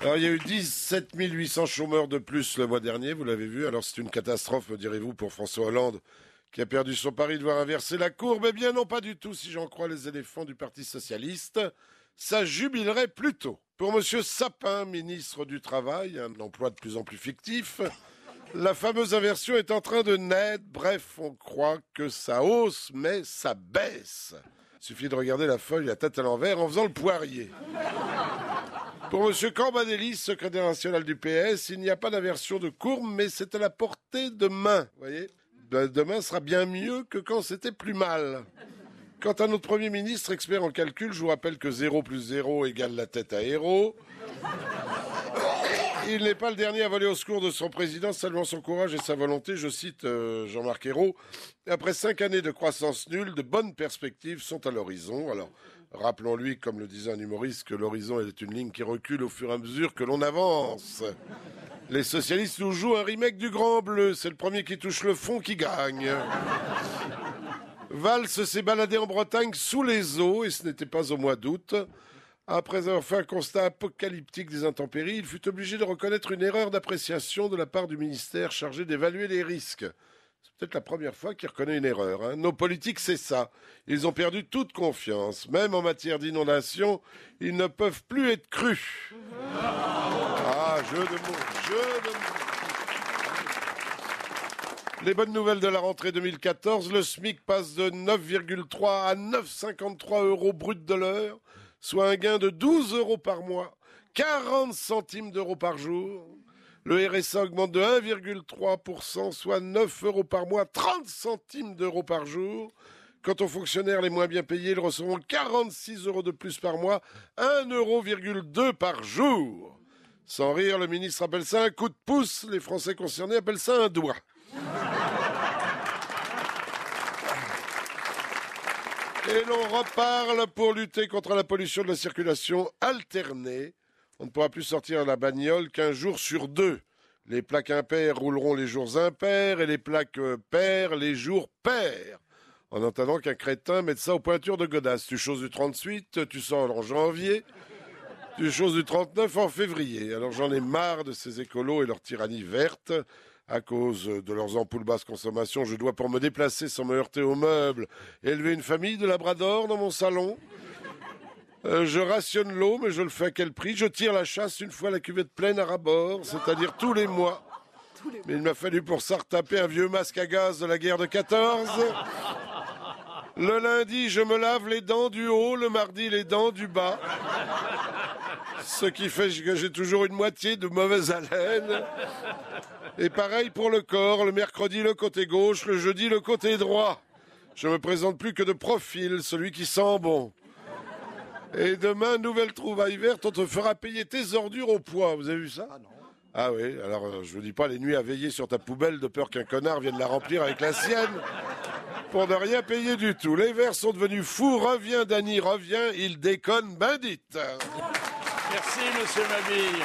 Alors, il y a eu 17 800 chômeurs de plus le mois dernier, vous l'avez vu. Alors, c'est une catastrophe, me direz-vous, pour François Hollande, qui a perdu son pari de voir inverser la courbe. Eh bien, non, pas du tout, si j'en crois les éléphants du Parti Socialiste. Ça jubilerait plutôt. Pour Monsieur Sapin, ministre du Travail, un emploi de plus en plus fictif, la fameuse inversion est en train de naître. Bref, on croit que ça hausse, mais ça baisse. Il suffit de regarder la feuille la tête à l'envers en faisant le poirier. Pour M. Cambadelli, secrétaire national du PS, il n'y a pas d'inversion de courbe, mais c'est à la portée de main. Voyez? Ben, Demain sera bien mieux que quand c'était plus mal. Quant à notre Premier ministre, expert en calcul, je vous rappelle que 0 plus 0 égale la tête à héros. Il n'est pas le dernier à voler au secours de son président, saluant son courage et sa volonté. Je cite euh, Jean-Marc Ayrault. Après cinq années de croissance nulle, de bonnes perspectives sont à l'horizon. Alors, rappelons-lui, comme le disait un humoriste, que l'horizon est une ligne qui recule au fur et à mesure que l'on avance. Les socialistes nous jouent un remake du Grand Bleu. C'est le premier qui touche le fond qui gagne. Valls s'est baladé en Bretagne sous les eaux, et ce n'était pas au mois d'août. Après avoir fait un constat apocalyptique des intempéries, il fut obligé de reconnaître une erreur d'appréciation de la part du ministère chargé d'évaluer les risques. C'est peut-être la première fois qu'il reconnaît une erreur. hein. Nos politiques, c'est ça. Ils ont perdu toute confiance. Même en matière d'inondation, ils ne peuvent plus être crus. Ah, jeu de mots, jeu de mots. Les bonnes nouvelles de la rentrée 2014, le SMIC passe de 9,3 à 9,53 euros brut de l'heure, soit un gain de 12 euros par mois, 40 centimes d'euros par jour. Le RSA augmente de 1,3%, soit 9 euros par mois, 30 centimes d'euros par jour. Quant aux fonctionnaires les moins bien payés, ils recevront 46 euros de plus par mois, 1,2 euro par jour. Sans rire, le ministre appelle ça un coup de pouce, les Français concernés appellent ça un doigt. Et l'on reparle pour lutter contre la pollution de la circulation alternée. On ne pourra plus sortir la bagnole qu'un jour sur deux. Les plaques impaires rouleront les jours impairs et les plaques euh, paires les jours pairs. En attendant qu'un crétin mette ça aux pointures de godasses. Tu choses du 38, tu sors en janvier, tu choses du 39 en février. Alors j'en ai marre de ces écolos et leur tyrannie verte. À cause de leurs ampoules basse consommation, je dois, pour me déplacer sans me heurter aux meubles, élever une famille de labrador dans mon salon. Euh, je rationne l'eau, mais je le fais à quel prix? Je tire la chasse une fois la cuvette pleine à rabord, c'est-à-dire tous les mois. Mais il m'a fallu pour ça retaper un vieux masque à gaz de la guerre de 14. Le lundi, je me lave les dents du haut, le mardi, les dents du bas. Ce qui fait que j'ai toujours une moitié de mauvaise haleine. Et pareil pour le corps, le mercredi le côté gauche, le jeudi le côté droit. Je me présente plus que de profil, celui qui sent bon. Et demain, nouvelle trouvaille verte, on te fera payer tes ordures au poids. Vous avez vu ça Ah oui, alors euh, je vous dis pas les nuits à veiller sur ta poubelle de peur qu'un connard vienne la remplir avec la sienne. Pour ne rien payer du tout. Les verts sont devenus fous. Reviens, Dany, reviens. Ils déconnent, ben dites. Merci, monsieur Mabille.